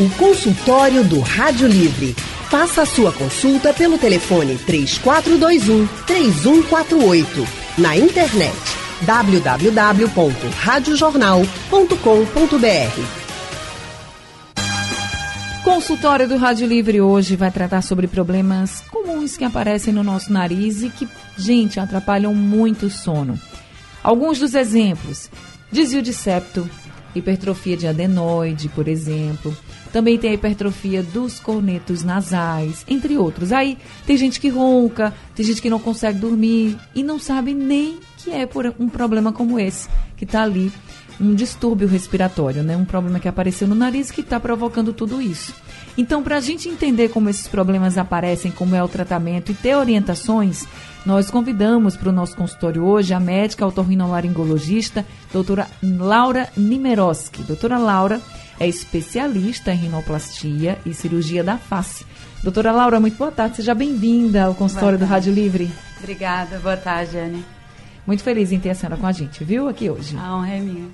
O consultório do Rádio Livre. Faça a sua consulta pelo telefone 3421 3148. Na internet www.radiojornal.com.br. Consultório do Rádio Livre hoje vai tratar sobre problemas comuns que aparecem no nosso nariz e que, gente, atrapalham muito o sono. Alguns dos exemplos: desvio de septo, hipertrofia de adenoide, por exemplo. Também tem a hipertrofia dos cornetos nasais, entre outros. Aí tem gente que ronca, tem gente que não consegue dormir e não sabe nem que é por um problema como esse, que está ali, um distúrbio respiratório, né? um problema que apareceu no nariz que está provocando tudo isso. Então, para a gente entender como esses problemas aparecem, como é o tratamento e ter orientações, nós convidamos para o nosso consultório hoje a médica otorrinolaringologista, doutora Laura Nimeroski. Doutora Laura é especialista em rinoplastia e cirurgia da face. Doutora Laura, muito boa tarde. Seja bem-vinda ao consultório do Rádio Livre. Obrigada. Boa tarde, Anne. Muito feliz em ter a senhora com a gente, viu? Aqui hoje. A honra é minha.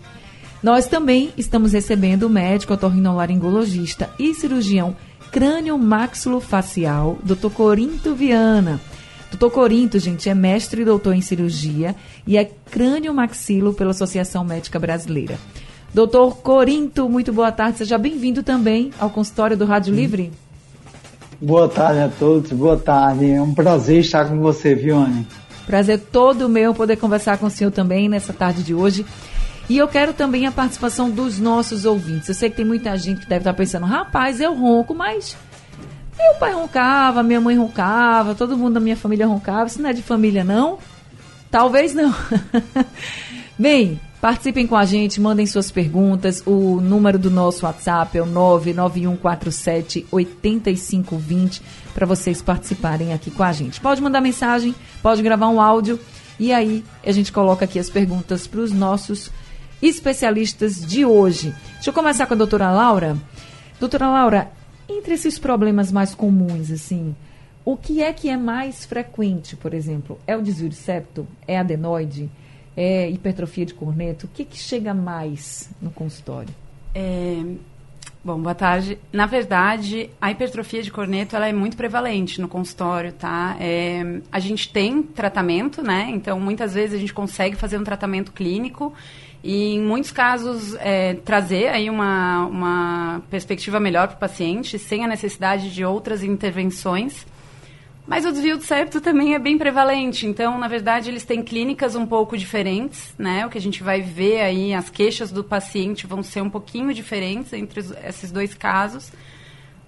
Nós também estamos recebendo o médico otorrinolaringologista e cirurgião crânio-maxilofacial, Dr. Corinto Viana. Doutor Corinto, gente, é mestre e doutor em cirurgia e é crânio-maxilo pela Associação Médica Brasileira. Doutor Corinto, muito boa tarde. Seja bem-vindo também ao consultório do Rádio Livre. Boa tarde a todos, boa tarde. É um prazer estar com você, Vione. Prazer todo meu poder conversar com o senhor também nessa tarde de hoje. E eu quero também a participação dos nossos ouvintes. Eu sei que tem muita gente que deve estar pensando, rapaz, eu ronco, mas meu pai roncava, minha mãe roncava, todo mundo da minha família roncava. Isso não é de família, não? Talvez não. Bem, participem com a gente, mandem suas perguntas. O número do nosso WhatsApp é o 99147 8520 para vocês participarem aqui com a gente. Pode mandar mensagem, pode gravar um áudio e aí a gente coloca aqui as perguntas para os nossos especialistas de hoje. Deixa eu começar com a doutora Laura. Doutora Laura, entre esses problemas mais comuns, assim, o que é que é mais frequente, por exemplo? É o desvio de septo? É adenoide? É hipertrofia de corneto? O que, que chega mais no consultório? É, bom, boa tarde. Na verdade, a hipertrofia de corneto ela é muito prevalente no consultório, tá? É, a gente tem tratamento, né? Então, muitas vezes a gente consegue fazer um tratamento clínico e em muitos casos é, trazer aí uma, uma perspectiva melhor para o paciente sem a necessidade de outras intervenções. Mas o desvio do septo também é bem prevalente. Então, na verdade, eles têm clínicas um pouco diferentes, né? O que a gente vai ver aí, as queixas do paciente vão ser um pouquinho diferentes entre esses dois casos.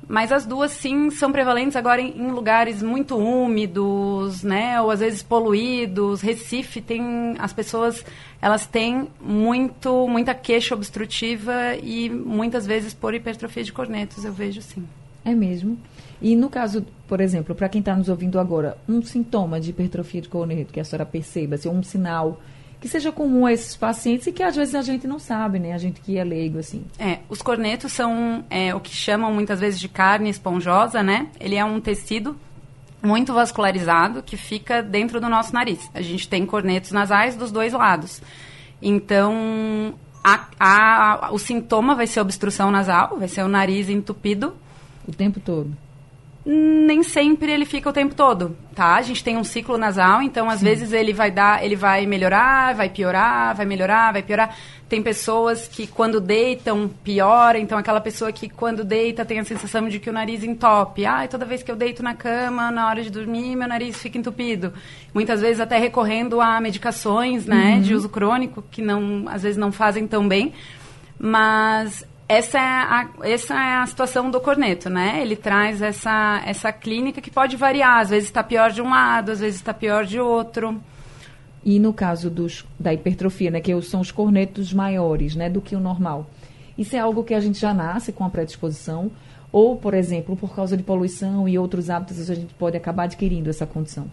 Mas as duas, sim, são prevalentes agora em, em, lugares muito úmidos, né? Ou às vezes poluídos. Recife tem... As pessoas, elas têm muito, muita queixa obstrutiva e muitas vezes por hipertrofia de cornetos, eu vejo sim. É mesmo? E no caso, por exemplo, para quem está nos ouvindo agora, um sintoma de hipertrofia de corneto que a senhora perceba, assim, um sinal que seja comum a esses pacientes e que às vezes a gente não sabe, né? A gente que é leigo, assim. É, os cornetos são é, o que chamam muitas vezes de carne esponjosa, né? Ele é um tecido muito vascularizado que fica dentro do nosso nariz. A gente tem cornetos nasais dos dois lados. Então, a, a, o sintoma vai ser obstrução nasal, vai ser o nariz entupido. O tempo todo? Nem sempre ele fica o tempo todo, tá? A gente tem um ciclo nasal, então às Sim. vezes ele vai dar, ele vai melhorar, vai piorar, vai melhorar, vai piorar. Tem pessoas que quando deitam piora, então aquela pessoa que quando deita tem a sensação de que o nariz entope. Ah, toda vez que eu deito na cama, na hora de dormir, meu nariz fica entupido. Muitas vezes até recorrendo a medicações, né, uhum. de uso crônico que não, às vezes não fazem tão bem. Mas essa é, a, essa é a situação do corneto, né? Ele traz essa, essa clínica que pode variar. Às vezes está pior de um lado, às vezes está pior de outro. E no caso dos, da hipertrofia, né? Que são os cornetos maiores, né? Do que o normal. Isso é algo que a gente já nasce com a predisposição? Ou, por exemplo, por causa de poluição e outros hábitos, a gente pode acabar adquirindo essa condição?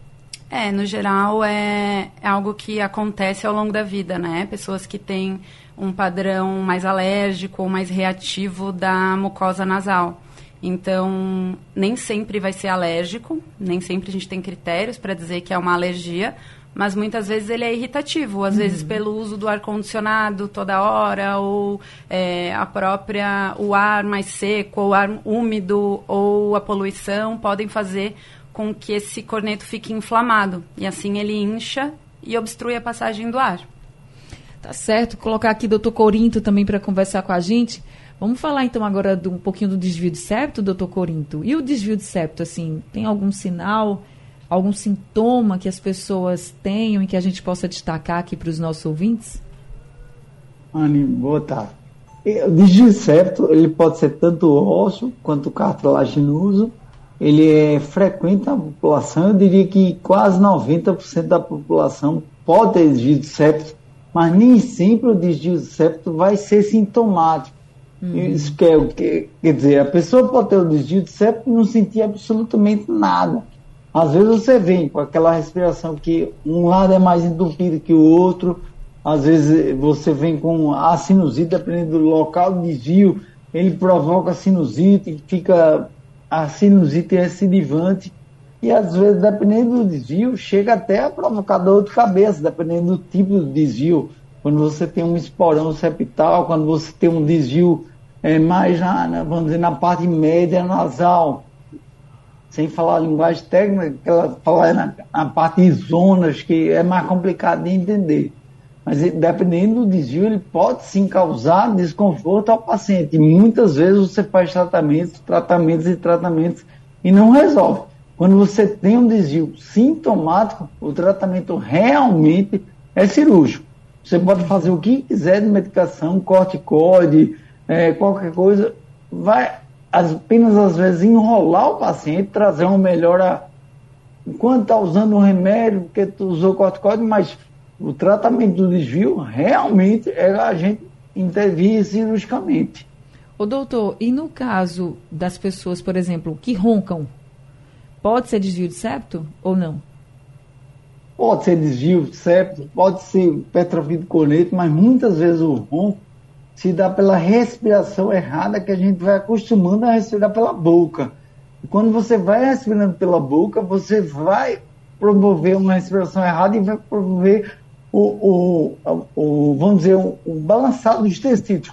É, no geral, é, é algo que acontece ao longo da vida, né? Pessoas que têm um padrão mais alérgico ou mais reativo da mucosa nasal. Então, nem sempre vai ser alérgico, nem sempre a gente tem critérios para dizer que é uma alergia, mas muitas vezes ele é irritativo, às uhum. vezes pelo uso do ar condicionado toda hora ou é, a própria o ar mais seco, ou o ar úmido ou a poluição podem fazer com que esse corneto fique inflamado e assim ele incha e obstrui a passagem do ar. Tá certo. Colocar aqui doutor Corinto também para conversar com a gente. Vamos falar então agora do, um pouquinho do desvio de septo, doutor Corinto. E o desvio de septo, assim, tem algum sinal, algum sintoma que as pessoas tenham e que a gente possa destacar aqui para os nossos ouvintes? Anne, boa tarde. O desvio de septo, ele pode ser tanto ósseo quanto cartilaginoso. Ele é frequente na população, eu diria que quase 90% da população pode ter desvio de septo mas nem sempre o desvio de septo vai ser sintomático. Uhum. Isso quer, é quer dizer, a pessoa pode ter o desvio de septo e não sentir absolutamente nada. Às vezes você vem com aquela respiração que um lado é mais entupido que o outro, às vezes você vem com a sinusite, dependendo do local do desvio, ele provoca sinusite, fica a sinusite recidivante e às vezes, dependendo do desvio, chega até a provocar dor de cabeça, dependendo do tipo de desvio. Quando você tem um esporão septal, quando você tem um desvio é, mais, na, vamos dizer, na parte média nasal, sem falar a linguagem técnica, ela fala na, na parte de zonas, que é mais complicado de entender. Mas dependendo do desvio, ele pode sim causar desconforto ao paciente. E muitas vezes você faz tratamentos, tratamentos e tratamentos e não resolve. Quando você tem um desvio sintomático, o tratamento realmente é cirúrgico. Você pode fazer o que quiser de medicação, corticoide, é, qualquer coisa, vai apenas às vezes enrolar o paciente, trazer uma melhora enquanto está usando um remédio, porque tu usou corticoide, mas o tratamento do desvio realmente é a gente intervir cirurgicamente. O doutor, e no caso das pessoas, por exemplo, que roncam, Pode ser desvio de septo ou não? Pode ser desvio de septo, pode ser petrofia de corneto, mas muitas vezes o ronco se dá pela respiração errada que a gente vai acostumando a respirar pela boca. E quando você vai respirando pela boca, você vai promover uma respiração errada e vai promover o, o, o, o vamos dizer, o, o balançado dos tecidos.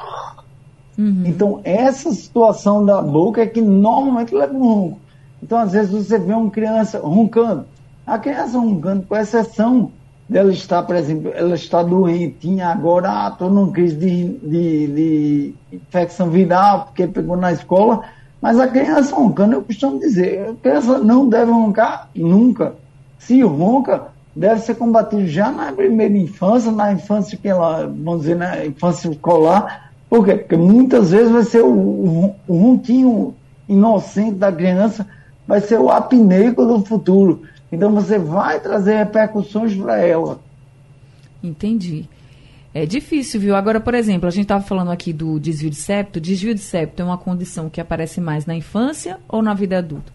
Uhum. Então, essa situação da boca é que normalmente leva um ronco. Então, às vezes, você vê uma criança roncando. A criança roncando, com exceção dela estar, por exemplo, ela está doentinha agora, estou ah, numa crise de, de, de, infecção viral, porque pegou na escola, mas a criança roncando, eu costumo dizer, a criança não deve roncar nunca. Se ronca, deve ser combatido já na primeira infância, na infância que ela, vamos dizer, na infância escolar. Por quê? Porque muitas vezes vai ser o, o, o ronquinho inocente da criança vai ser o apneico do futuro. Então você vai trazer repercussões para ela. Entendi. É difícil, viu? Agora, por exemplo, a gente estava falando aqui do desvio de septo. Desvio de septo é uma condição que aparece mais na infância ou na vida adulta?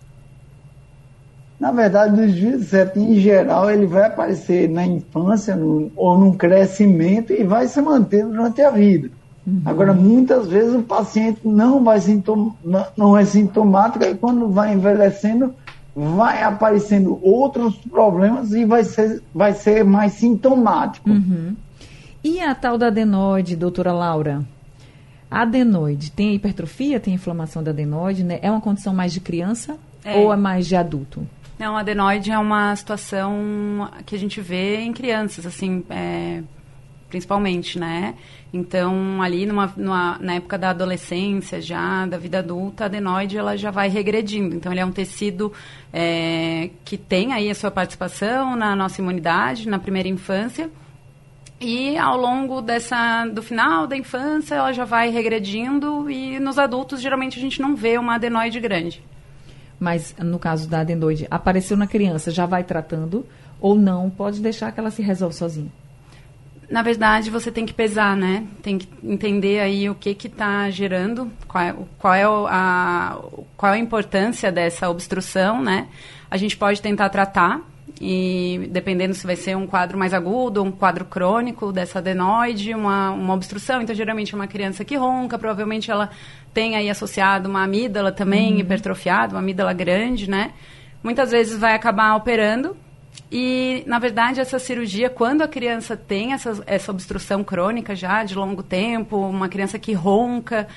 Na verdade, o desvio de septo, em geral, ele vai aparecer na infância no, ou no crescimento e vai se manter durante a vida. Uhum. Agora, muitas vezes o paciente não vai sintoma, não é sintomático e quando vai envelhecendo, vai aparecendo outros problemas e vai ser, vai ser mais sintomático. Uhum. E a tal da adenoide, doutora Laura? A adenoide tem hipertrofia, tem inflamação da adenoide, né? É uma condição mais de criança é. ou é mais de adulto? Não, a adenoide é uma situação que a gente vê em crianças, assim, é, principalmente, né? Então, ali numa, numa, na época da adolescência, já da vida adulta, a adenoide ela já vai regredindo. Então, ele é um tecido é, que tem aí a sua participação na nossa imunidade, na primeira infância. E ao longo dessa, do final da infância, ela já vai regredindo e nos adultos, geralmente, a gente não vê uma adenoide grande. Mas, no caso da adenoide, apareceu na criança, já vai tratando ou não, pode deixar que ela se resolva sozinha? Na verdade, você tem que pesar, né? Tem que entender aí o que que está gerando, qual é, qual, é a, qual é a importância dessa obstrução, né? A gente pode tentar tratar e dependendo se vai ser um quadro mais agudo, um quadro crônico dessa adenoide, uma, uma obstrução. Então, geralmente, uma criança que ronca, provavelmente ela tem aí associado uma amígdala também uhum. hipertrofiada, uma amígdala grande, né? Muitas vezes vai acabar operando e, na verdade, essa cirurgia, quando a criança tem essa, essa obstrução crônica já de longo tempo, uma criança que ronca,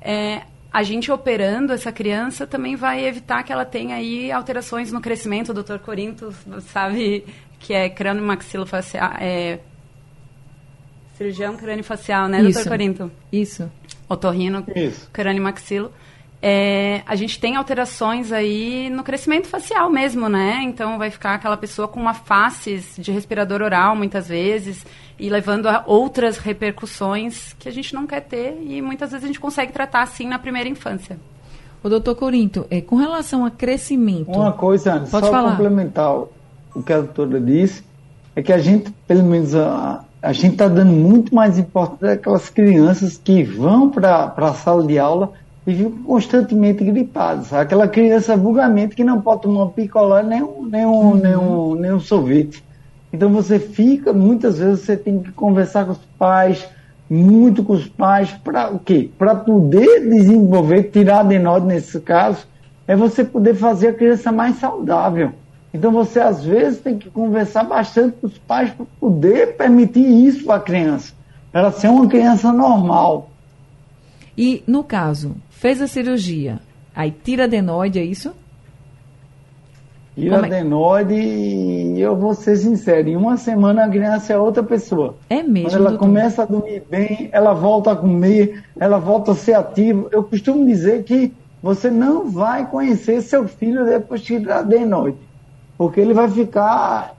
é, a gente operando essa criança também vai evitar que ela tenha aí alterações no crescimento. O doutor Corinto sabe que é crânio maxilofacial, é cirurgião crânio facial, né, doutor Corinto? Isso. Otorrino, Isso. crânio maxilo é, a gente tem alterações aí no crescimento facial mesmo, né? Então vai ficar aquela pessoa com uma face de respirador oral muitas vezes e levando a outras repercussões que a gente não quer ter e muitas vezes a gente consegue tratar assim na primeira infância. O doutor Corinto, é, com relação a crescimento. Uma coisa, Pode só falar. complementar o que a doutora disse, é que a gente, pelo menos a, a gente está dando muito mais importância àquelas crianças que vão para a sala de aula e ficam constantemente gripados. Aquela criança vulgarmente que não pode tomar picolé nem um, nem, um, uhum. nem, um, nem um sorvete. Então você fica, muitas vezes você tem que conversar com os pais, muito com os pais, para o quê? Para poder desenvolver, tirar de nós nesse caso, é você poder fazer a criança mais saudável. Então você às vezes tem que conversar bastante com os pais para poder permitir isso para a criança, para ela ser uma criança normal. E no caso, fez a cirurgia, aí tira adenoide, é isso? Tira é? adenoide e eu vou ser sincero, em uma semana a criança é outra pessoa. É mesmo? Quando ela doutor? começa a dormir bem, ela volta a comer, ela volta a ser ativa. Eu costumo dizer que você não vai conhecer seu filho depois de tirar adenoide, porque ele vai ficar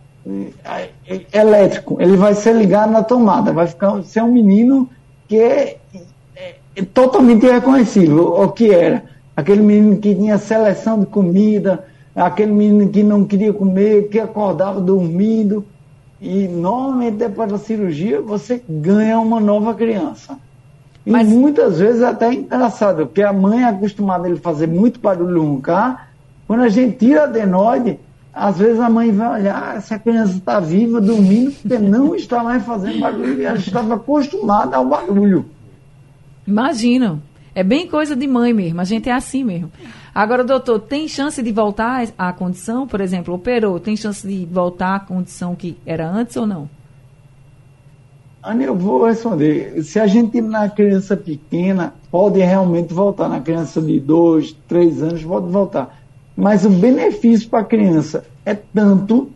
é, é, elétrico, ele vai ser ligado na tomada, vai ficar ser um menino que é totalmente irreconhecível o que era. Aquele menino que tinha seleção de comida, aquele menino que não queria comer, que acordava dormindo. E normalmente depois da cirurgia você ganha uma nova criança. E Mas... muitas vezes até é engraçado, porque a mãe é acostumada a ele fazer muito barulho roncar. Quando a gente tira a adenoide, às vezes a mãe vai olhar, se a criança está viva, dormindo, porque não está mais fazendo barulho, e ela estava acostumada ao barulho. Imagino. É bem coisa de mãe mesmo. A gente é assim mesmo. Agora, doutor, tem chance de voltar à condição? Por exemplo, operou, tem chance de voltar à condição que era antes ou não? Ana, eu vou responder. Se a gente na criança pequena, pode realmente voltar. Na criança de dois, três anos, pode voltar. Mas o benefício para a criança é tanto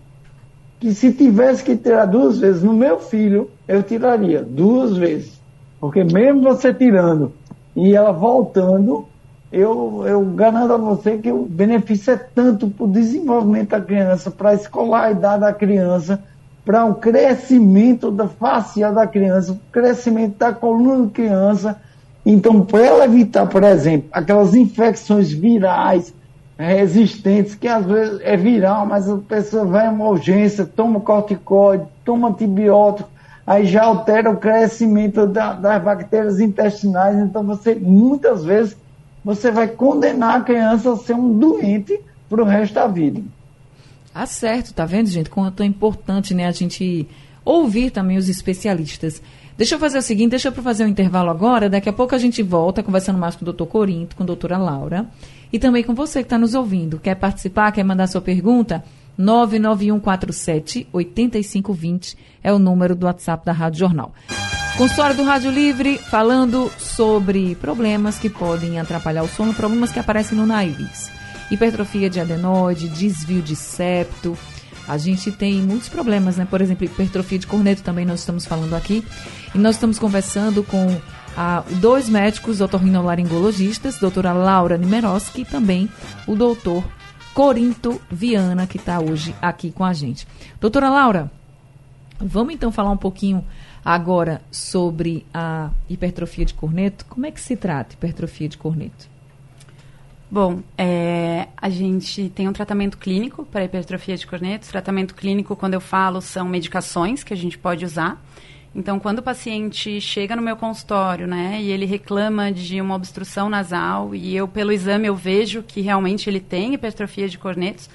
que se tivesse que tirar duas vezes, no meu filho, eu tiraria duas vezes. Porque mesmo você tirando e ela voltando, eu, eu garanto a você que o benefício é tanto para o desenvolvimento da criança, para a escolaridade da criança, para o crescimento da facial da criança, o crescimento da coluna da criança. Então, para ela evitar, por exemplo, aquelas infecções virais resistentes, que às vezes é viral, mas a pessoa vai em uma urgência, toma corticóide, toma antibiótico, aí já altera o crescimento da, das bactérias intestinais. Então, você muitas vezes você vai condenar a criança a ser um doente para o resto da vida. Tá certo, tá vendo, gente? Quanto é importante, né, a gente ouvir também os especialistas. Deixa eu fazer o seguinte, deixa eu fazer um intervalo agora, daqui a pouco a gente volta conversando mais com o doutor Corinto, com a doutora Laura, e também com você que está nos ouvindo. Quer participar, quer mandar sua pergunta? 99147 8520 é o número do WhatsApp da Rádio Jornal. Consultório do Rádio Livre falando sobre problemas que podem atrapalhar o sono, problemas que aparecem no nariz. Hipertrofia de adenoide, desvio de septo. A gente tem muitos problemas, né? Por exemplo, hipertrofia de corneto também nós estamos falando aqui. E nós estamos conversando com a, dois médicos otorrinolaringologistas, doutora Laura Nimeroski e também o doutor Corinto Viana, que está hoje aqui com a gente. Doutora Laura, vamos então falar um pouquinho agora sobre a hipertrofia de corneto. Como é que se trata hipertrofia de corneto? Bom, é, a gente tem um tratamento clínico para hipertrofia de corneto. Tratamento clínico, quando eu falo, são medicações que a gente pode usar. Então, quando o paciente chega no meu consultório, né, e ele reclama de uma obstrução nasal e eu pelo exame eu vejo que realmente ele tem hipertrofia de cornetos,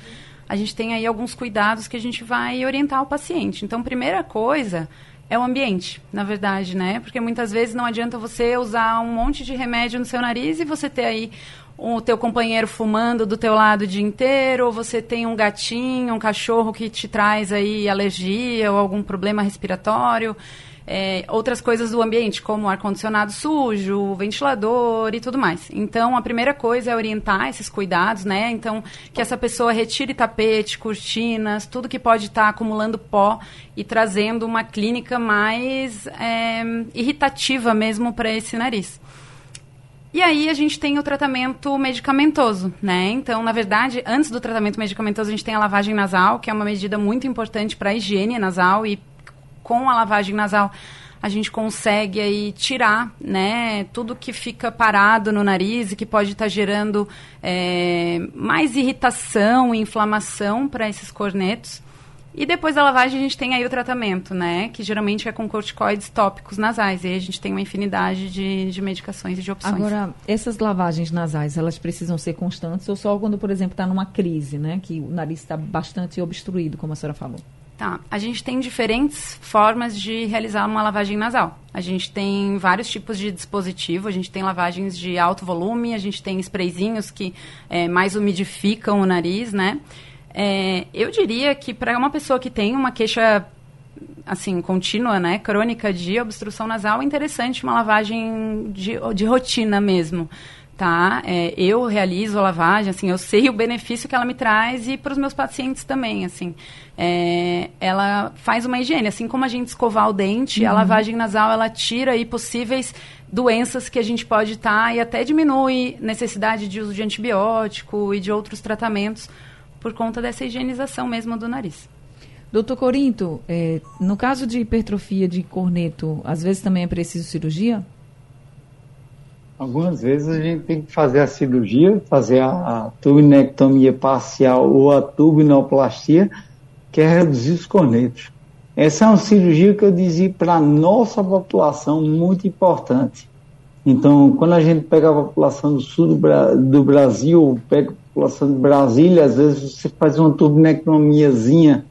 a gente tem aí alguns cuidados que a gente vai orientar o paciente. Então, primeira coisa é o ambiente, na verdade, né? Porque muitas vezes não adianta você usar um monte de remédio no seu nariz e você ter aí o teu companheiro fumando do teu lado o dia inteiro, ou você tem um gatinho, um cachorro que te traz aí alergia ou algum problema respiratório. É, outras coisas do ambiente, como ar-condicionado sujo, ventilador e tudo mais. Então, a primeira coisa é orientar esses cuidados, né? Então, que essa pessoa retire tapete, cortinas, tudo que pode estar tá acumulando pó e trazendo uma clínica mais é, irritativa mesmo para esse nariz. E aí a gente tem o tratamento medicamentoso, né? Então, na verdade, antes do tratamento medicamentoso, a gente tem a lavagem nasal, que é uma medida muito importante para a higiene nasal e com a lavagem nasal a gente consegue aí tirar, né, tudo que fica parado no nariz e que pode estar tá gerando é, mais irritação e inflamação para esses cornetos. E depois da lavagem a gente tem aí o tratamento, né? Que geralmente é com corticoides tópicos nasais. E aí a gente tem uma infinidade de, de medicações e de opções. Agora, essas lavagens nasais, elas precisam ser constantes ou só quando, por exemplo, está numa crise, né? Que o nariz está bastante obstruído, como a senhora falou? Tá. A gente tem diferentes formas de realizar uma lavagem nasal. A gente tem vários tipos de dispositivo. A gente tem lavagens de alto volume, a gente tem sprayzinhos que é, mais umidificam o nariz, né? É, eu diria que para uma pessoa que tem uma queixa assim contínua, né, crônica de obstrução nasal, é interessante uma lavagem de, de rotina mesmo, tá? É, eu realizo a lavagem, assim, eu sei o benefício que ela me traz e para os meus pacientes também, assim. É, ela faz uma higiene, assim como a gente escovar o dente, uhum. a lavagem nasal ela tira aí possíveis doenças que a gente pode estar tá, e até diminui necessidade de uso de antibiótico e de outros tratamentos por conta dessa higienização mesmo do nariz. Doutor Corinto, é, no caso de hipertrofia de corneto, às vezes também é preciso cirurgia? Algumas vezes a gente tem que fazer a cirurgia, fazer a, a parcial ou a tubinoplastia, que é reduzir os cornetos. Essa é uma cirurgia que eu dizia para a nossa população muito importante. Então, quando a gente pega a população do sul do, do Brasil, pega população de Brasília, às vezes você faz uma turbinectomiazinha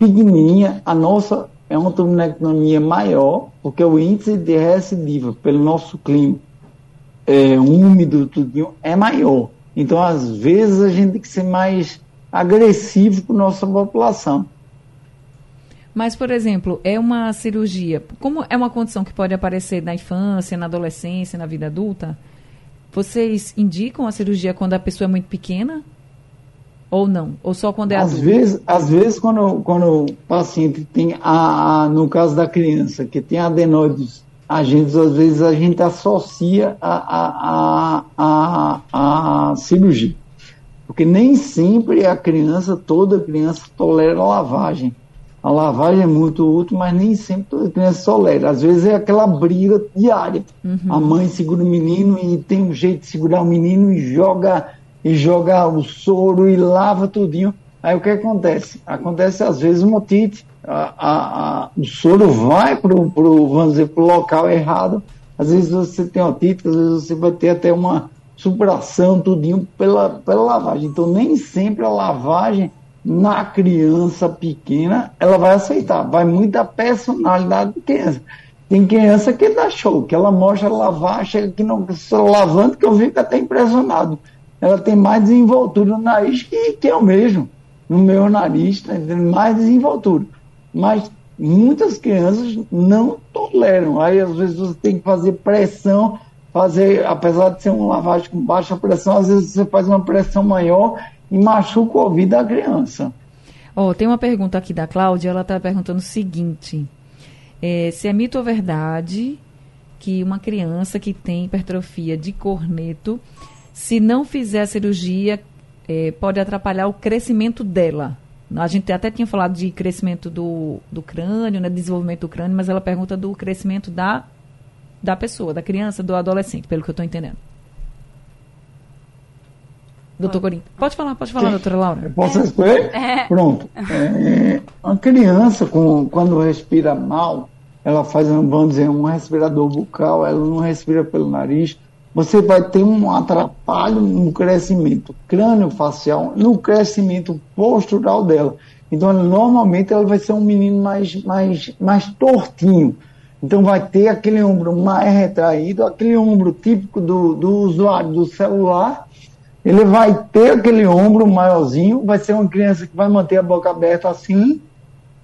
pequenininha, a nossa é uma turbinectomia maior, porque o índice de recidiva pelo nosso clima é, úmido, tudinho, é maior. Então, às vezes, a gente tem que ser mais agressivo com a nossa população. Mas, por exemplo, é uma cirurgia, como é uma condição que pode aparecer na infância, na adolescência, na vida adulta, vocês indicam a cirurgia quando a pessoa é muito pequena? Ou não? Ou só quando é às adulto? Vezes, às vezes, quando, quando o paciente tem, a, a, no caso da criança, que tem adenoides agentes, às vezes a gente associa a, a, a, a, a cirurgia. Porque nem sempre a criança, toda criança tolera a lavagem. A lavagem é muito útil, mas nem sempre toda criança tolera. Às vezes é aquela briga diária. Uhum. A mãe segura o menino e tem um jeito de segurar o menino e joga e joga o soro e lava tudinho. Aí o que acontece? Acontece às vezes uma otite, a, a, a, o soro vai para o, vamos dizer, pro local errado. Às vezes você tem otite, às vezes você vai ter até uma supração, tudinho pela, pela lavagem. Então nem sempre a lavagem na criança pequena, ela vai aceitar. Vai muito da personalidade da criança. Tem criança que dá show, que ela mostra lavar, chega aqui não lavando, que eu fico até impressionado. Ela tem mais desenvoltura no nariz que, que eu mesmo. No meu nariz, tá mais desenvoltura. Mas muitas crianças não toleram. Aí às vezes você tem que fazer pressão, fazer, apesar de ser uma lavagem com baixa pressão, às vezes você faz uma pressão maior e machuca o ouvido da criança. Oh, tem uma pergunta aqui da Cláudia, ela está perguntando o seguinte: é, se é mito ou verdade que uma criança que tem hipertrofia de corneto, se não fizer cirurgia, é, pode atrapalhar o crescimento dela? A gente até tinha falado de crescimento do, do crânio, né, desenvolvimento do crânio, mas ela pergunta do crescimento da, da pessoa, da criança, do adolescente, pelo que eu estou entendendo. Doutor Corim. Pode falar, pode falar, Sim. doutora Laura. Posso responder? É. Pronto. É, uma criança, com, quando respira mal, ela faz, vamos dizer, um respirador bucal, ela não respira pelo nariz, você vai ter um atrapalho no crescimento crânio-facial, no crescimento postural dela. Então, normalmente, ela vai ser um menino mais, mais, mais tortinho. Então, vai ter aquele ombro mais retraído, aquele ombro típico do, do usuário do celular. Ele vai ter aquele ombro maiorzinho, vai ser uma criança que vai manter a boca aberta assim,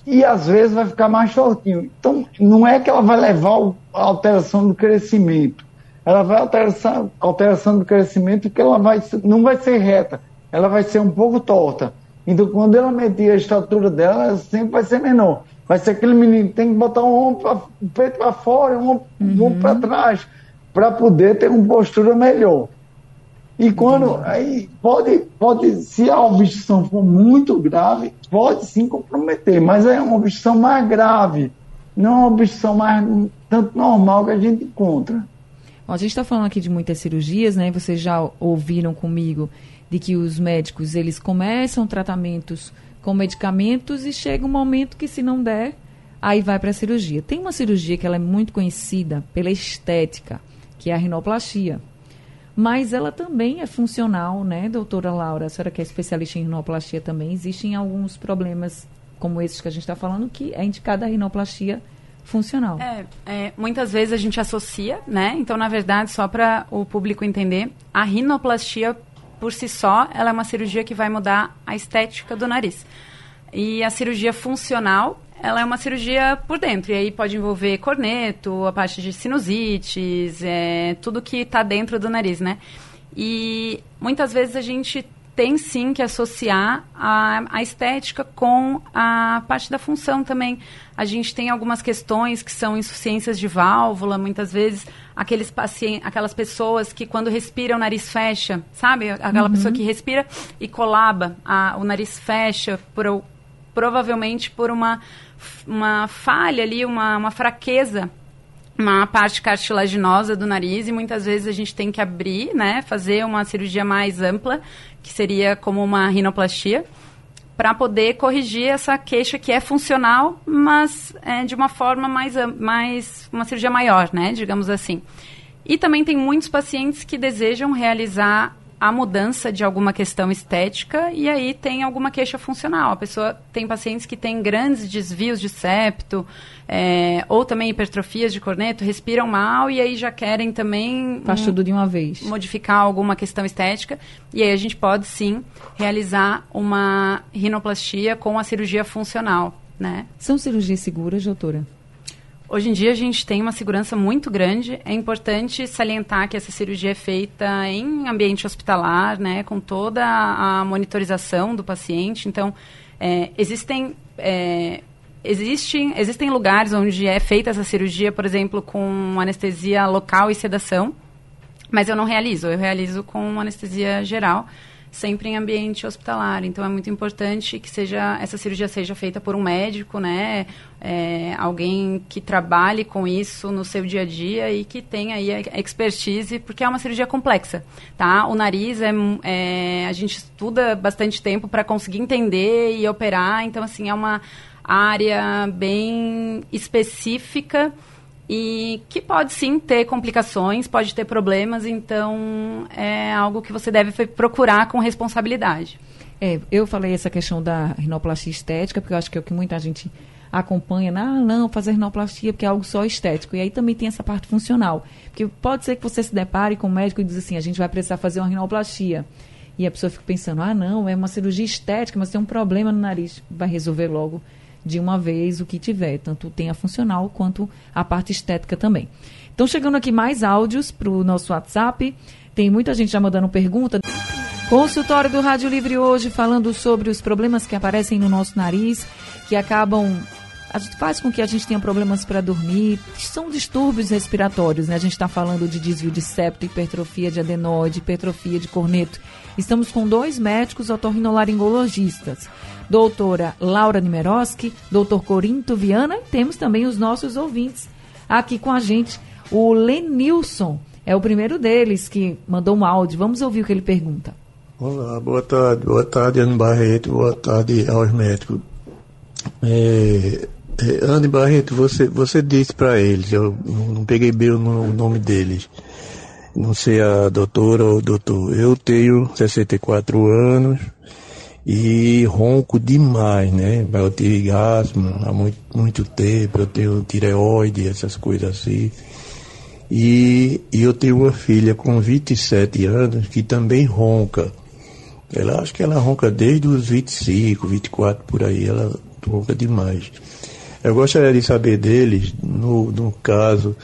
e às vezes vai ficar mais shortinho. Então, não é que ela vai levar a alteração do crescimento. Ela vai alteração, alteração do crescimento que ela vai, não vai ser reta, ela vai ser um pouco torta. Então, quando ela medir a estatura dela, ela sempre vai ser menor. Vai ser aquele menino que tem que botar um ombro pra, peito para fora, um ombro, uhum. um para trás, para poder ter uma postura melhor. E quando aí pode, pode, se a obstrução for muito grave, pode sim comprometer, mas é uma obstrução mais grave, não é uma obstrução mais tanto normal que a gente encontra. Bom, a gente está falando aqui de muitas cirurgias, né? Vocês já ouviram comigo de que os médicos eles começam tratamentos com medicamentos e chega um momento que se não der, aí vai para a cirurgia. Tem uma cirurgia que ela é muito conhecida pela estética, que é a rinoplastia mas ela também é funcional, né, doutora Laura? A senhora que é especialista em rinoplastia também, existem alguns problemas como esses que a gente está falando que é indicada a rinoplastia funcional. É, é, muitas vezes a gente associa, né? Então, na verdade, só para o público entender, a rinoplastia por si só, ela é uma cirurgia que vai mudar a estética do nariz. E a cirurgia funcional, ela é uma cirurgia por dentro. E aí pode envolver corneto, a parte de sinusites, é, tudo que está dentro do nariz, né? E muitas vezes a gente tem sim que associar a, a, estética com a parte da função também. A gente tem algumas questões que são insuficiências de válvula, muitas vezes aqueles pacientes, aquelas pessoas que quando respiram o nariz fecha, sabe? Aquela uhum. pessoa que respira e colaba, a, o nariz fecha por, provavelmente por uma uma falha ali, uma, uma fraqueza uma parte cartilaginosa do nariz e muitas vezes a gente tem que abrir, né, fazer uma cirurgia mais ampla, que seria como uma rinoplastia, para poder corrigir essa queixa que é funcional, mas é, de uma forma mais, mais, uma cirurgia maior, né, digamos assim. E também tem muitos pacientes que desejam realizar a mudança de alguma questão estética e aí tem alguma queixa funcional. A pessoa tem pacientes que têm grandes desvios de septo é, ou também hipertrofias de corneto, respiram mal e aí já querem também faz um, tudo de uma vez modificar alguma questão estética e aí a gente pode sim realizar uma rinoplastia com a cirurgia funcional, né? São cirurgias seguras, doutora? Hoje em dia a gente tem uma segurança muito grande. É importante salientar que essa cirurgia é feita em ambiente hospitalar, né, com toda a monitorização do paciente. Então, é, existem é, existem existem lugares onde é feita essa cirurgia, por exemplo, com anestesia local e sedação, mas eu não realizo. Eu realizo com anestesia geral sempre em ambiente hospitalar. Então é muito importante que seja essa cirurgia seja feita por um médico, né? É, alguém que trabalhe com isso no seu dia a dia e que tenha aí a expertise, porque é uma cirurgia complexa, tá? O nariz é, é a gente estuda bastante tempo para conseguir entender e operar, então assim é uma área bem específica e que pode sim ter complicações, pode ter problemas, então é algo que você deve procurar com responsabilidade. É, eu falei essa questão da rinoplastia estética, porque eu acho que é o que muita gente acompanha, né? ah, não, fazer rinoplastia porque é algo só estético. E aí também tem essa parte funcional. Porque pode ser que você se depare com um médico e diz assim, a gente vai precisar fazer uma rinoplastia. E a pessoa fica pensando, ah, não, é uma cirurgia estética, mas tem um problema no nariz. Vai resolver logo de uma vez o que tiver, tanto tem a funcional quanto a parte estética também. Então, chegando aqui mais áudios para o nosso WhatsApp. Tem muita gente já mandando pergunta. Consultório do Rádio Livre hoje falando sobre os problemas que aparecem no nosso nariz, que acabam a gente faz com que a gente tenha problemas para dormir. São distúrbios respiratórios, né? A gente está falando de desvio de septo, hipertrofia de adenoide, hipertrofia de corneto. Estamos com dois médicos otorrinolaringologistas, doutora Laura Nimeroski, doutor Corinto Viana, e temos também os nossos ouvintes aqui com a gente, o Lenilson. É o primeiro deles que mandou um áudio. Vamos ouvir o que ele pergunta. Olá, boa tarde. Boa tarde, Ana Barreto. Boa tarde aos médicos. É, é, Anne Barreto, você, você disse para eles, eu não peguei bem o nome deles, não sei a doutora ou doutor, eu tenho 64 anos e ronco demais, né? Eu tive asma há muito, muito tempo, eu tenho tireoide, essas coisas assim. E, e eu tenho uma filha com 27 anos que também ronca. Ela acho que ela ronca desde os 25, 24 por aí, ela ronca demais. Eu gostaria de saber deles, no, no caso,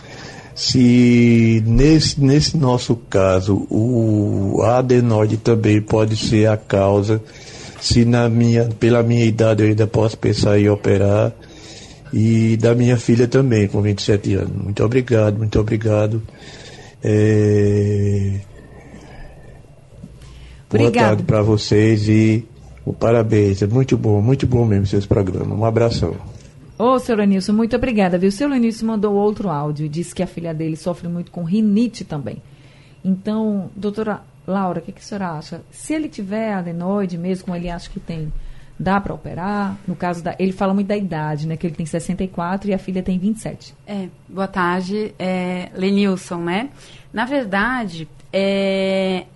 se nesse, nesse nosso caso o adenoide também pode ser a causa, se na minha, pela minha idade eu ainda posso pensar em operar, e da minha filha também, com 27 anos. Muito obrigado, muito obrigado. É... Boa tarde para vocês e parabéns. É muito bom, muito bom mesmo seus programas. Um abração. Ô, seu Lenilson, muito obrigada, viu? Seu Lenilson mandou outro áudio e disse que a filha dele sofre muito com rinite também. Então, doutora Laura, o que, que a senhora acha? Se ele tiver adenoide mesmo, como ele acha que tem, dá para operar? No caso da. Ele fala muito da idade, né? Que ele tem 64 e a filha tem 27. É, boa tarde, é, Lenilson, né? Na verdade, é,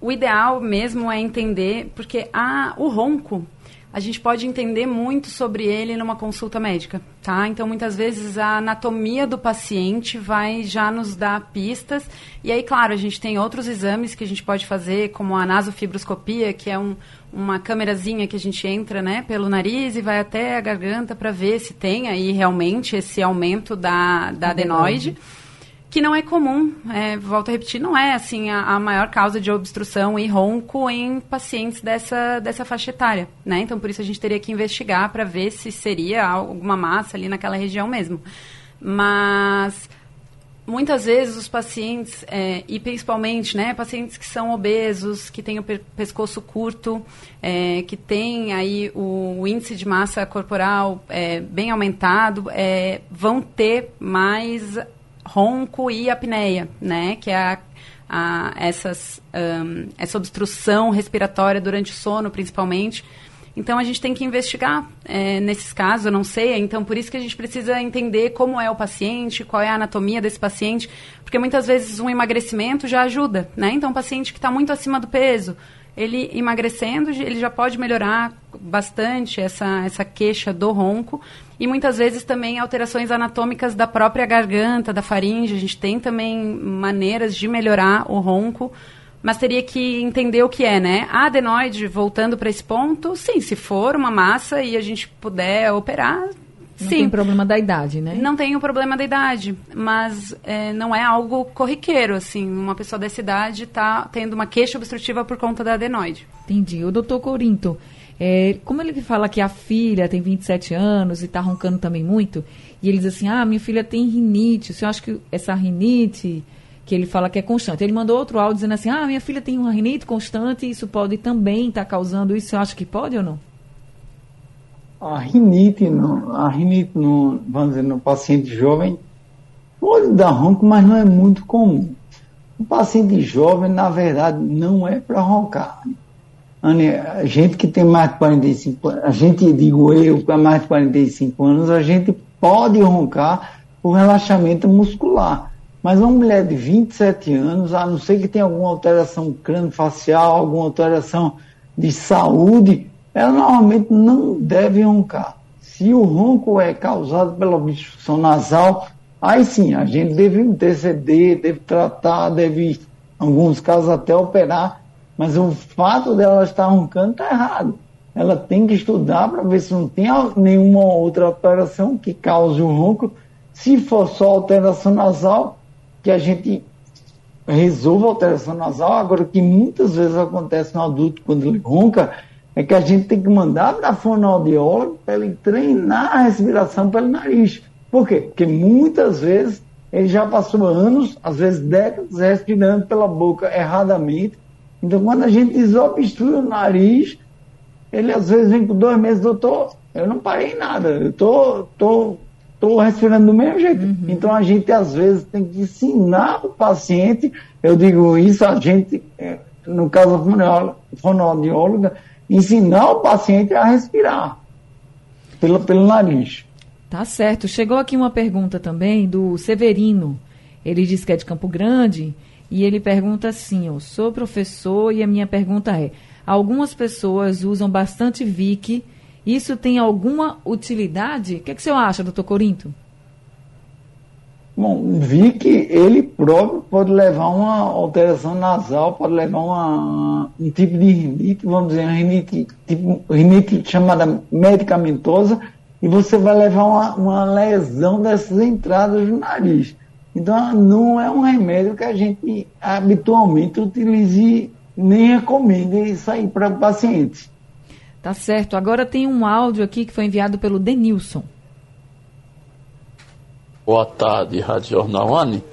o ideal mesmo é entender, porque a, o ronco a gente pode entender muito sobre ele numa consulta médica, tá? Então, muitas vezes a anatomia do paciente vai já nos dar pistas. E aí, claro, a gente tem outros exames que a gente pode fazer, como a nasofibroscopia, que é um, uma câmerazinha que a gente entra, né, pelo nariz e vai até a garganta para ver se tem aí realmente esse aumento da, da adenoide que não é comum, é, volto a repetir, não é assim a, a, maior causa de obstrução e ronco em pacientes dessa, dessa faixa etária, né? Então, por isso a gente teria que investigar para ver se seria alguma massa ali naquela região mesmo. Mas muitas vezes os pacientes, é, e principalmente, né, pacientes que são obesos, que têm o pescoço curto, é, que têm aí o, o, índice de massa corporal é, bem aumentado, é, vão ter mais ronco e apneia, né? Que é a, a, essas, um, essa obstrução respiratória durante o sono, principalmente. Então a gente tem que investigar é, nesses casos, eu não sei, então por isso que a gente precisa entender como é o paciente, qual é a anatomia desse paciente, porque muitas vezes um emagrecimento já ajuda, né? Então, um paciente que está muito acima do peso, ele emagrecendo, ele já pode melhorar bastante essa, essa queixa do ronco. E muitas vezes também alterações anatômicas da própria garganta, da faringe. A gente tem também maneiras de melhorar o ronco, mas teria que entender o que é, né? A adenoide, voltando para esse ponto, sim, se for uma massa e a gente puder operar, não Sim. tem problema da idade, né? Não tem o problema da idade, mas é, não é algo corriqueiro, assim. Uma pessoa dessa idade está tendo uma queixa obstrutiva por conta da adenoide. Entendi. O doutor Corinto, é, como ele fala que a filha tem 27 anos e está roncando também muito, e ele diz assim, ah, minha filha tem rinite, o senhor acha que essa rinite que ele fala que é constante. Ele mandou outro áudio dizendo assim, ah, minha filha tem uma rinite constante isso pode também estar tá causando isso. Você acha que pode ou não? A rinite, no, a rinite no, vamos dizer, no paciente jovem pode dar ronco, mas não é muito comum. O paciente jovem, na verdade, não é para roncar. A gente que tem mais de 45 anos, a gente, digo eu, com mais de 45 anos, a gente pode roncar por relaxamento muscular. Mas uma mulher de 27 anos, a não ser que tenha alguma alteração crânio-facial, alguma alteração de saúde, ela normalmente não deve roncar. Se o ronco é causado pela obstrução nasal, aí sim, a gente deve interceder, deve tratar, deve, em alguns casos, até operar, mas o fato dela estar roncando está errado. Ela tem que estudar para ver se não tem nenhuma outra alteração que cause o ronco. Se for só alteração nasal, que a gente resolva a alteração nasal. Agora, o que muitas vezes acontece no adulto quando ele ronca é que a gente tem que mandar para a fonoaudiólogo para ele treinar a respiração pelo nariz. Por quê? Porque muitas vezes ele já passou anos, às vezes décadas, respirando pela boca erradamente. Então, quando a gente desobstrui o nariz, ele às vezes vem com dois meses, doutor, eu não parei nada, eu tô, tô, tô respirando do mesmo jeito. Uhum. Então, a gente às vezes tem que ensinar o paciente, eu digo isso, a gente, é, no caso da fonoaudióloga, ensinar o paciente a respirar pelo, pelo nariz. Tá certo. Chegou aqui uma pergunta também do Severino. Ele diz que é de Campo Grande e ele pergunta assim: Eu sou professor e a minha pergunta é: Algumas pessoas usam bastante Vic. Isso tem alguma utilidade? O que, é que senhor acha, doutor Corinto? Bom, vi que ele próprio pode levar uma alteração nasal, pode levar uma, um tipo de rinite, vamos dizer, uma rinite, tipo, rinite chamada medicamentosa, e você vai levar uma, uma lesão dessas entradas do nariz. Então, não é um remédio que a gente habitualmente utilize nem recomenda isso aí para pacientes. Tá certo. Agora tem um áudio aqui que foi enviado pelo Denilson. Boa tarde, Rádio Jornal Anne.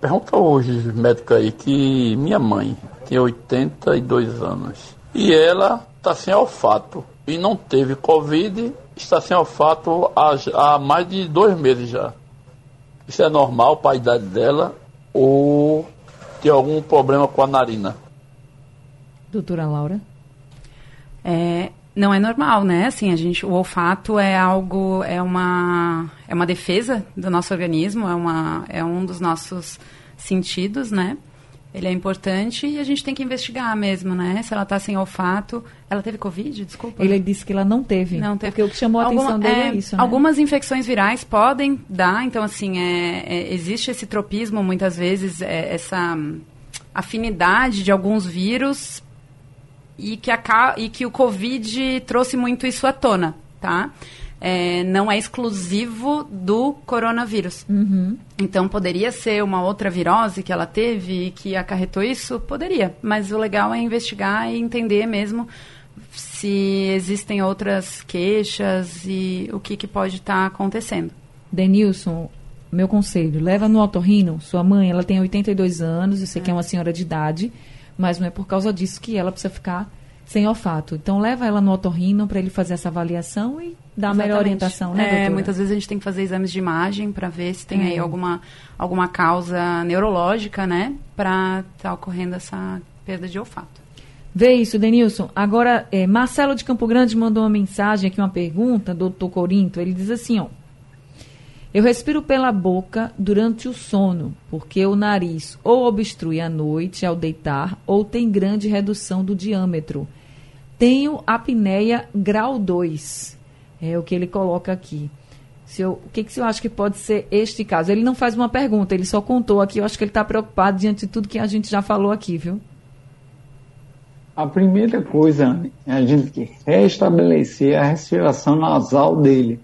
Pergunta hoje, médico aí, que minha mãe tem 82 anos e ela está sem olfato e não teve Covid, está sem olfato há, há mais de dois meses já. Isso é normal para a idade dela ou tem algum problema com a narina? Doutora Laura? É, não é normal, né? Assim, a gente, o olfato é algo, é uma, é uma defesa do nosso organismo, é, uma, é um dos nossos sentidos, né? Ele é importante e a gente tem que investigar mesmo, né? Se ela está sem olfato. Ela teve Covid? Desculpa. Ele disse que ela não teve. Não teve. Porque o que chamou a Alguma, atenção dele é, é isso. Né? Algumas infecções virais podem dar, então, assim, é, é, existe esse tropismo muitas vezes, é, essa afinidade de alguns vírus e que, a, e que o Covid trouxe muito isso à tona, tá? É, não é exclusivo do coronavírus. Uhum. Então, poderia ser uma outra virose que ela teve e que acarretou isso? Poderia. Mas o legal é investigar e entender mesmo se existem outras queixas e o que, que pode estar tá acontecendo. Denilson, meu conselho, leva no otorrino. Sua mãe, ela tem 82 anos, eu sei é. que é uma senhora de idade mas não é por causa disso que ela precisa ficar sem olfato. Então leva ela no otorrino para ele fazer essa avaliação e dar a melhor orientação, né, é, doutora? Muitas vezes a gente tem que fazer exames de imagem para ver se tem é. aí alguma, alguma causa neurológica, né, para estar tá ocorrendo essa perda de olfato. Vê isso, Denilson. Agora, é, Marcelo de Campo Grande mandou uma mensagem aqui, uma pergunta, doutor Corinto. Ele diz assim, ó. Eu respiro pela boca durante o sono, porque o nariz ou obstrui à noite ao deitar ou tem grande redução do diâmetro. Tenho apneia grau 2. É o que ele coloca aqui. Se eu, o que, que você acha que pode ser este caso? Ele não faz uma pergunta, ele só contou aqui. Eu acho que ele está preocupado diante de tudo que a gente já falou aqui, viu? A primeira coisa é a gente restabelecer a respiração nasal dele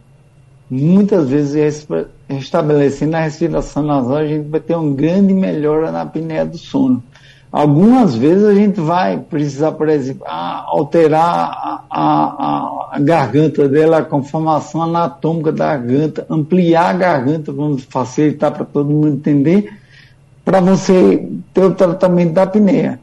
muitas vezes restabelecendo a respiração nasal, a gente vai ter uma grande melhora na apneia do sono. Algumas vezes a gente vai precisar, por exemplo, alterar a, a, a garganta dela, a conformação anatômica da garganta, ampliar a garganta, vamos facilitar para todo mundo entender, para você ter o tratamento da apneia.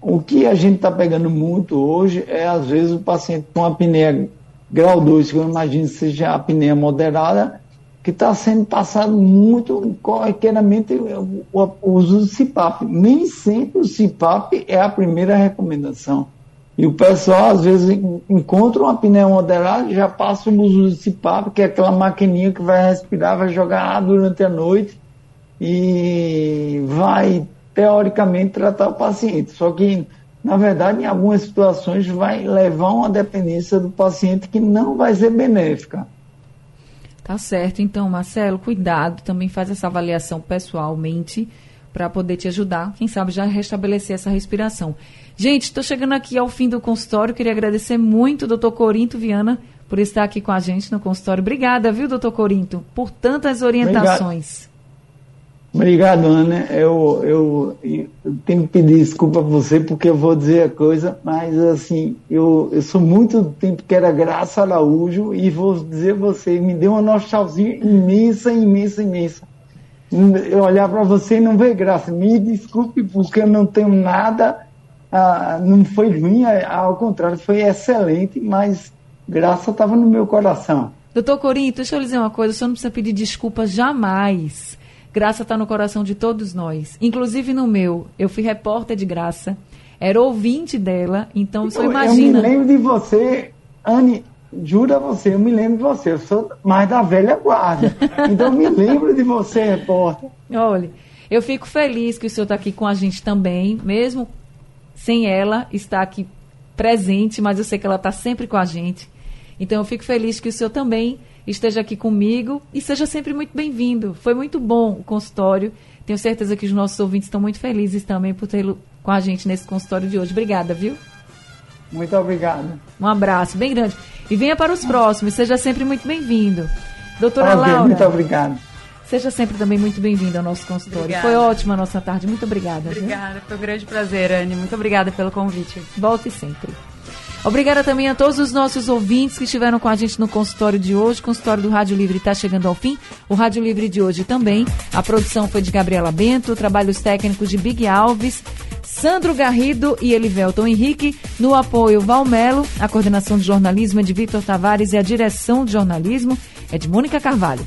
O que a gente está pegando muito hoje é, às vezes, o paciente com apneia grau 2, que eu imagino seja a apneia moderada, que está sendo passado muito corriqueiramente o, o, uso do CPAP. Nem sempre o CPAP é a primeira recomendação. E o pessoal, às vezes, encontra uma apneia moderada já passa o uso do CPAP, que é aquela maquininha que vai respirar, vai jogar ar durante a noite e vai, teoricamente, tratar o paciente. Só que na verdade, em algumas situações, vai levar a uma dependência do paciente que não vai ser benéfica. Tá certo. Então, Marcelo, cuidado, também faz essa avaliação pessoalmente para poder te ajudar, quem sabe já restabelecer essa respiração. Gente, estou chegando aqui ao fim do consultório, queria agradecer muito o doutor Corinto Viana por estar aqui com a gente no consultório. Obrigada, viu, doutor Corinto, por tantas orientações. Obrigado. Obrigado, Ana. Eu, eu, eu, tenho que pedir desculpa a você porque eu vou dizer a coisa, mas assim, eu, eu sou muito tempo que era Graça Araújo e vou dizer a você, me deu uma nostalgia imensa, imensa, imensa. Eu olhar para você e não ver graça. Me desculpe porque eu não tenho nada, ah, não foi ruim, ao contrário, foi excelente, mas graça estava no meu coração. Doutor Corinto, deixa eu lhe dizer uma coisa, o senhor não precisa pedir desculpa jamais Graça está no coração de todos nós, inclusive no meu. Eu fui repórter de Graça, era ouvinte dela, então você imagina. Eu me lembro de você, Anne, jura você, eu me lembro de você. Eu sou mais da velha guarda. Então eu me lembro de você, repórter. Olha, eu fico feliz que o senhor está aqui com a gente também, mesmo sem ela, está aqui presente, mas eu sei que ela está sempre com a gente. Então eu fico feliz que o senhor também esteja aqui comigo e seja sempre muito bem-vindo. Foi muito bom o consultório. Tenho certeza que os nossos ouvintes estão muito felizes também por tê-lo com a gente nesse consultório de hoje. Obrigada, viu? Muito obrigado. Um abraço bem grande. E venha para os próximos, seja sempre muito bem-vindo. Doutora Laura. Muito obrigado. Seja sempre também muito bem-vindo ao nosso consultório. Obrigada. Foi ótima a nossa tarde. Muito obrigada. viu? Obrigada, foi um grande prazer, Anne. Muito obrigada pelo convite. Volte sempre. Obrigada também a todos os nossos ouvintes que estiveram com a gente no consultório de hoje. O consultório do Rádio Livre está chegando ao fim. O Rádio Livre de hoje também. A produção foi de Gabriela Bento, trabalhos técnicos de Big Alves, Sandro Garrido e Elivelton Henrique. No apoio, Valmelo. A coordenação de jornalismo é de Vitor Tavares e a direção de jornalismo é de Mônica Carvalho.